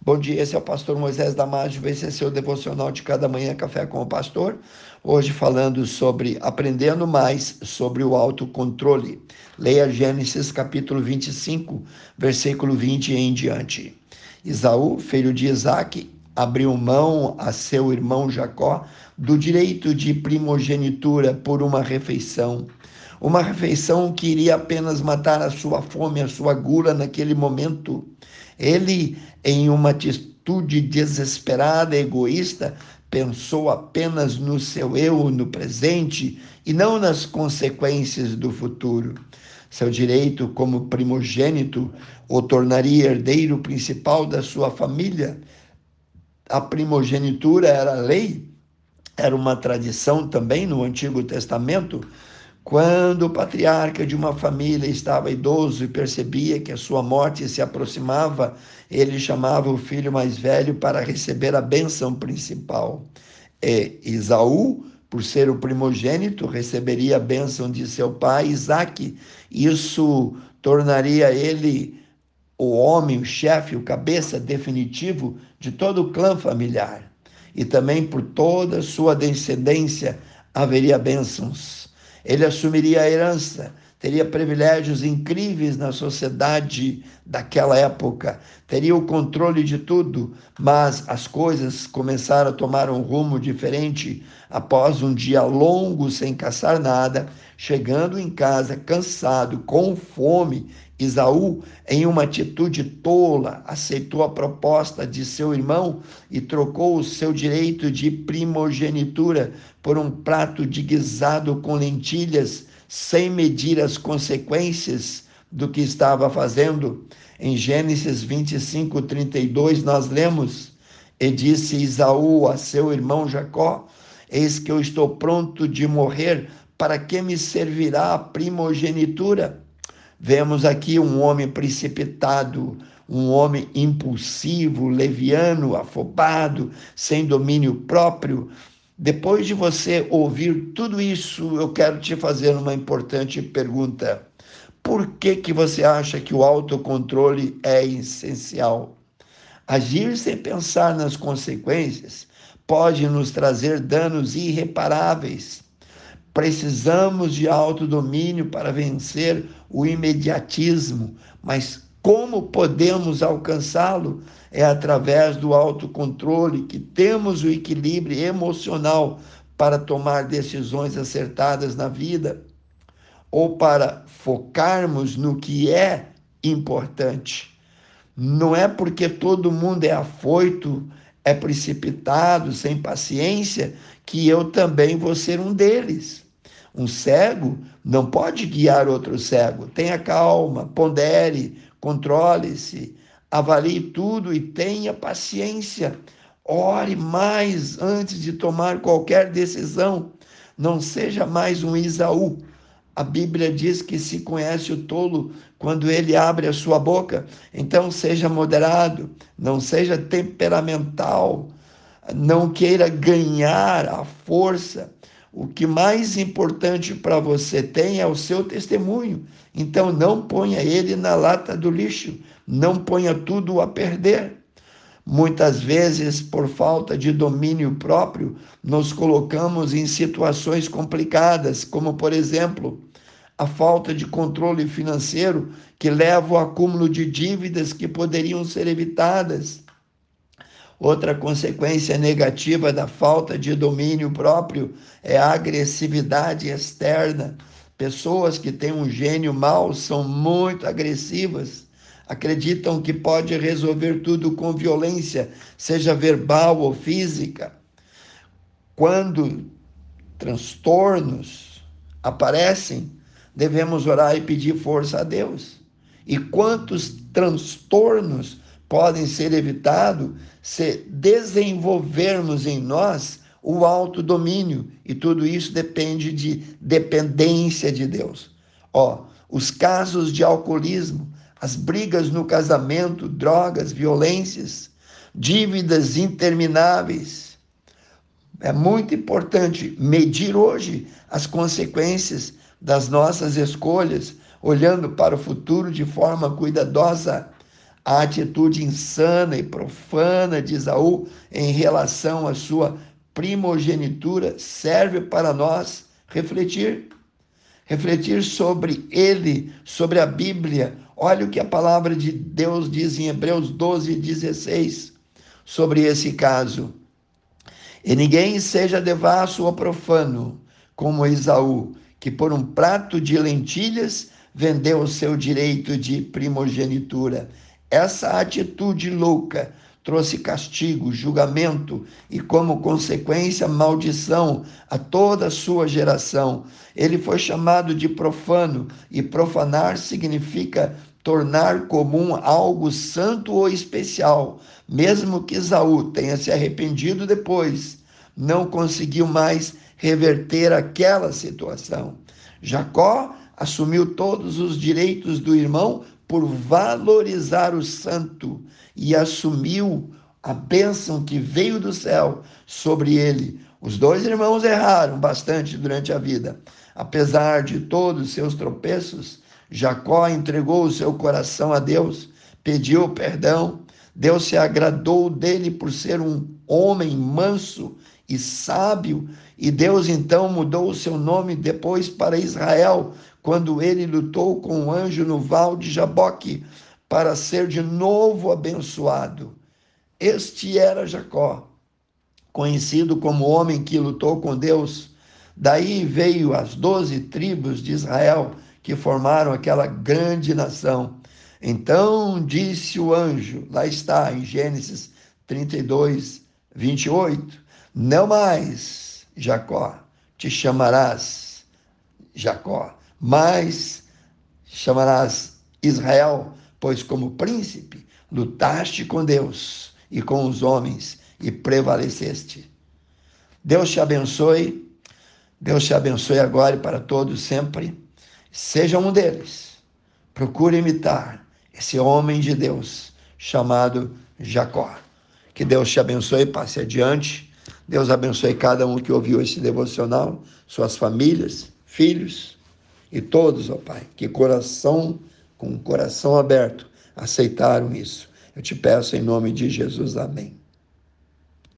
Bom dia, esse é o pastor Moisés Damásio, esse é seu devocional de cada manhã, Café com o Pastor. Hoje falando sobre aprendendo mais sobre o autocontrole. Leia Gênesis capítulo 25, versículo 20 em diante. Isaú, filho de Isaac, abriu mão a seu irmão Jacó do direito de primogenitura por uma refeição. Uma refeição que iria apenas matar a sua fome, a sua gula naquele momento. Ele, em uma atitude desesperada, egoísta, pensou apenas no seu eu, no presente, e não nas consequências do futuro. Seu direito como primogênito o tornaria herdeiro principal da sua família. A primogenitura era lei, era uma tradição também no Antigo Testamento quando o patriarca de uma família estava idoso e percebia que a sua morte se aproximava, ele chamava o filho mais velho para receber a bênção principal. E Isaú, por ser o primogênito, receberia a bênção de seu pai Isaque. Isso tornaria ele o homem, o chefe, o cabeça definitivo de todo o clã familiar. E também por toda sua descendência haveria bênçãos ele assumiria a herança, teria privilégios incríveis na sociedade daquela época, teria o controle de tudo, mas as coisas começaram a tomar um rumo diferente após um dia longo sem caçar nada, chegando em casa cansado, com fome. Isaú, em uma atitude tola, aceitou a proposta de seu irmão e trocou o seu direito de primogenitura por um prato de guisado com lentilhas, sem medir as consequências do que estava fazendo. Em Gênesis 25, 32, nós lemos: E disse Isaú a seu irmão Jacó: Eis que eu estou pronto de morrer, para que me servirá a primogenitura? Vemos aqui um homem precipitado, um homem impulsivo, leviano, afobado, sem domínio próprio. Depois de você ouvir tudo isso, eu quero te fazer uma importante pergunta. Por que, que você acha que o autocontrole é essencial? Agir sem pensar nas consequências pode nos trazer danos irreparáveis. Precisamos de autodomínio para vencer o imediatismo, mas como podemos alcançá-lo? É através do autocontrole que temos o equilíbrio emocional para tomar decisões acertadas na vida ou para focarmos no que é importante. Não é porque todo mundo é afoito, é precipitado, sem paciência, que eu também vou ser um deles. Um cego não pode guiar outro cego. Tenha calma, pondere, controle-se, avalie tudo e tenha paciência. Ore mais antes de tomar qualquer decisão. Não seja mais um Isaú. A Bíblia diz que se conhece o tolo quando ele abre a sua boca. Então seja moderado, não seja temperamental, não queira ganhar a força o que mais importante para você tem é o seu testemunho. Então não ponha ele na lata do lixo, não ponha tudo a perder. Muitas vezes, por falta de domínio próprio, nos colocamos em situações complicadas, como, por exemplo, a falta de controle financeiro que leva ao acúmulo de dívidas que poderiam ser evitadas Outra consequência negativa da falta de domínio próprio é a agressividade externa. Pessoas que têm um gênio mau são muito agressivas, acreditam que pode resolver tudo com violência, seja verbal ou física. Quando transtornos aparecem, devemos orar e pedir força a Deus. E quantos transtornos podem ser evitados se desenvolvermos em nós o autodomínio. E tudo isso depende de dependência de Deus. Ó, os casos de alcoolismo, as brigas no casamento, drogas, violências, dívidas intermináveis. É muito importante medir hoje as consequências das nossas escolhas, olhando para o futuro de forma cuidadosa a atitude insana e profana de Esaú em relação à sua primogenitura serve para nós refletir. Refletir sobre ele, sobre a Bíblia. Olha o que a palavra de Deus diz em Hebreus 12, 16 sobre esse caso. E ninguém seja devasso ou profano, como Esaú, que por um prato de lentilhas vendeu o seu direito de primogenitura. Essa atitude louca trouxe castigo, julgamento e, como consequência, maldição a toda a sua geração. Ele foi chamado de profano, e profanar significa tornar comum algo santo ou especial. Mesmo que Esaú tenha se arrependido depois, não conseguiu mais reverter aquela situação. Jacó assumiu todos os direitos do irmão por valorizar o santo e assumiu a bênção que veio do céu sobre ele. Os dois irmãos erraram bastante durante a vida. Apesar de todos os seus tropeços, Jacó entregou o seu coração a Deus, pediu perdão. Deus se agradou dele por ser um homem manso e sábio, e Deus então mudou o seu nome depois para Israel, quando ele lutou com o anjo no val de Jaboque, para ser de novo abençoado. Este era Jacó, conhecido como o homem que lutou com Deus. Daí veio as doze tribos de Israel que formaram aquela grande nação. Então disse o anjo, lá está em Gênesis 32, 28, não mais Jacó, te chamarás Jacó, mas chamarás Israel, pois como príncipe lutaste com Deus e com os homens e prevaleceste. Deus te abençoe, Deus te abençoe agora e para todos sempre. Seja um deles. Procure imitar esse homem de Deus chamado Jacó. Que Deus te abençoe, passe adiante. Deus abençoe cada um que ouviu esse devocional, suas famílias, filhos e todos, ó Pai, que coração, com coração aberto, aceitaram isso. Eu te peço em nome de Jesus, amém.